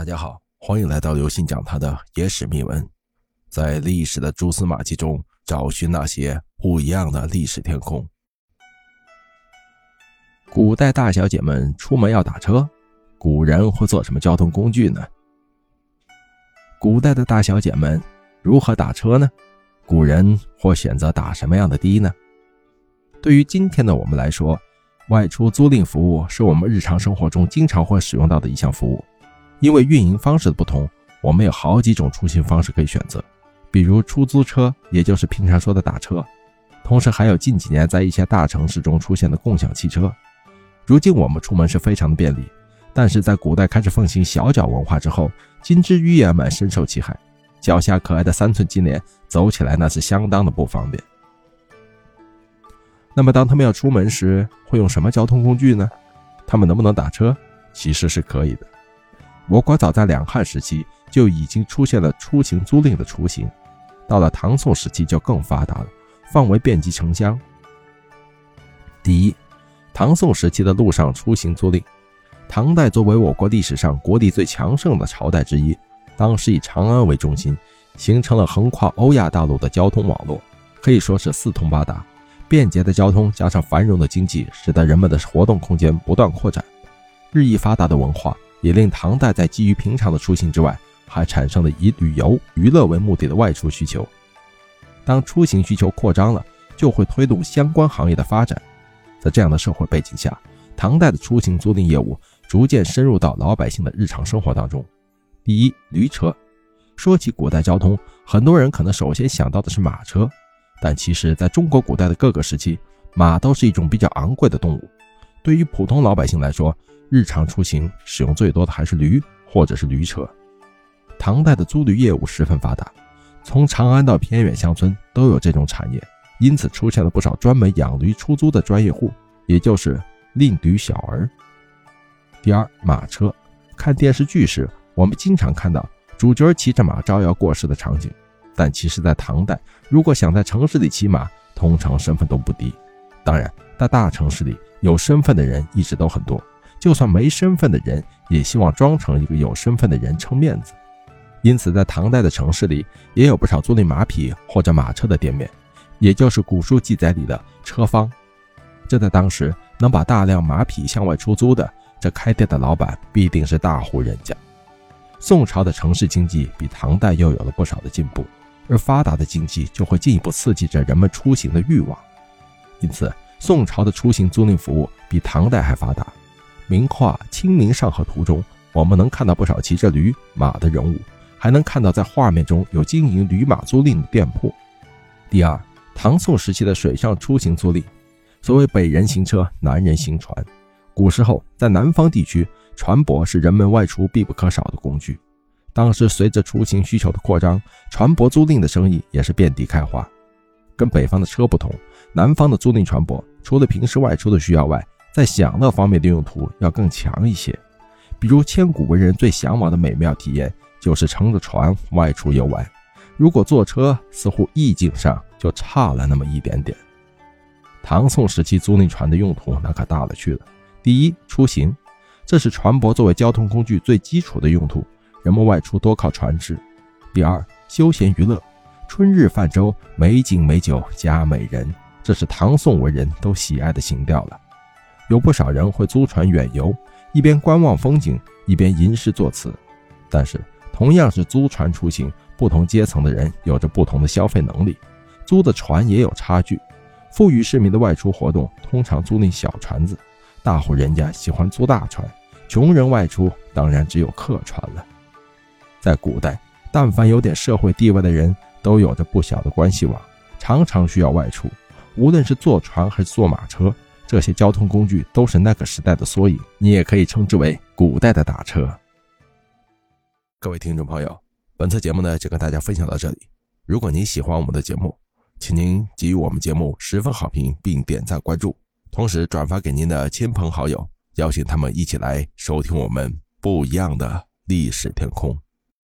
大家好，欢迎来到刘信讲他的野史秘闻，在历史的蛛丝马迹中找寻那些不一样的历史天空。古代大小姐们出门要打车，古人会坐什么交通工具呢？古代的大小姐们如何打车呢？古人或选择打什么样的的呢？对于今天的我们来说，外出租赁服务是我们日常生活中经常会使用到的一项服务。因为运营方式的不同，我们有好几种出行方式可以选择，比如出租车，也就是平常说的打车，同时还有近几年在一些大城市中出现的共享汽车。如今我们出门是非常的便利，但是在古代开始奉行小脚文化之后，金枝玉叶们深受其害，脚下可爱的三寸金莲走起来那是相当的不方便。那么当他们要出门时，会用什么交通工具呢？他们能不能打车？其实是可以的。我国早在两汉时期就已经出现了出行租赁的雏形，到了唐宋时期就更发达了，范围遍及城乡。第一，唐宋时期的陆上出行租赁。唐代作为我国历史上国力最强盛的朝代之一，当时以长安为中心，形成了横跨欧亚大陆的交通网络，可以说是四通八达。便捷的交通加上繁荣的经济，使得人们的活动空间不断扩展，日益发达的文化。也令唐代在基于平常的出行之外，还产生了以旅游娱乐为目的的外出需求。当出行需求扩张了，就会推动相关行业的发展。在这样的社会背景下，唐代的出行租赁业务逐渐深入到老百姓的日常生活当中。第一，驴车。说起古代交通，很多人可能首先想到的是马车，但其实在中国古代的各个时期，马都是一种比较昂贵的动物。对于普通老百姓来说，日常出行使用最多的还是驴或者是驴车。唐代的租驴业务十分发达，从长安到偏远乡村都有这种产业，因此出现了不少专门养驴出租的专业户，也就是令驴小儿。第二，马车。看电视剧时，我们经常看到主角骑着马招摇过市的场景，但其实，在唐代，如果想在城市里骑马，通常身份都不低。当然，在大城市里，有身份的人一直都很多。就算没身份的人，也希望装成一个有身份的人撑面子。因此，在唐代的城市里，也有不少租赁马匹或者马车的店面，也就是古书记载里的车坊。这在当时能把大量马匹向外出租的，这开店的老板必定是大户人家。宋朝的城市经济比唐代又有了不少的进步，而发达的经济就会进一步刺激着人们出行的欲望。因此，宋朝的出行租赁服务比唐代还发达。名画《清明上河图》中，我们能看到不少骑着驴马的人物，还能看到在画面中有经营驴马租赁的店铺。第二，唐宋时期的水上出行租赁，所谓北人行车，南人行船。古时候，在南方地区，船舶是人们外出必不可少的工具。当时，随着出行需求的扩张，船舶租赁的生意也是遍地开花。跟北方的车不同，南方的租赁船舶，除了平时外出的需要外，在享乐方面的用途要更强一些，比如千古文人最向往的美妙体验就是乘着船外出游玩。如果坐车，似乎意境上就差了那么一点点。唐宋时期租赁船的用途那可大了去了。第一，出行，这是船舶作为交通工具最基础的用途，人们外出多靠船只。第二，休闲娱乐，春日泛舟，美景美酒佳美人，这是唐宋文人都喜爱的情调了。有不少人会租船远游，一边观望风景，一边吟诗作词。但是，同样是租船出行，不同阶层的人有着不同的消费能力，租的船也有差距。富裕市民的外出活动通常租赁小船子，大户人家喜欢租大船，穷人外出当然只有客船了。在古代，但凡有点社会地位的人都有着不小的关系网，常常需要外出，无论是坐船还是坐马车。这些交通工具都是那个时代的缩影，你也可以称之为古代的打车。各位听众朋友，本次节目呢就跟大家分享到这里。如果您喜欢我们的节目，请您给予我们节目十分好评，并点赞关注，同时转发给您的亲朋好友，邀请他们一起来收听我们不一样的历史天空。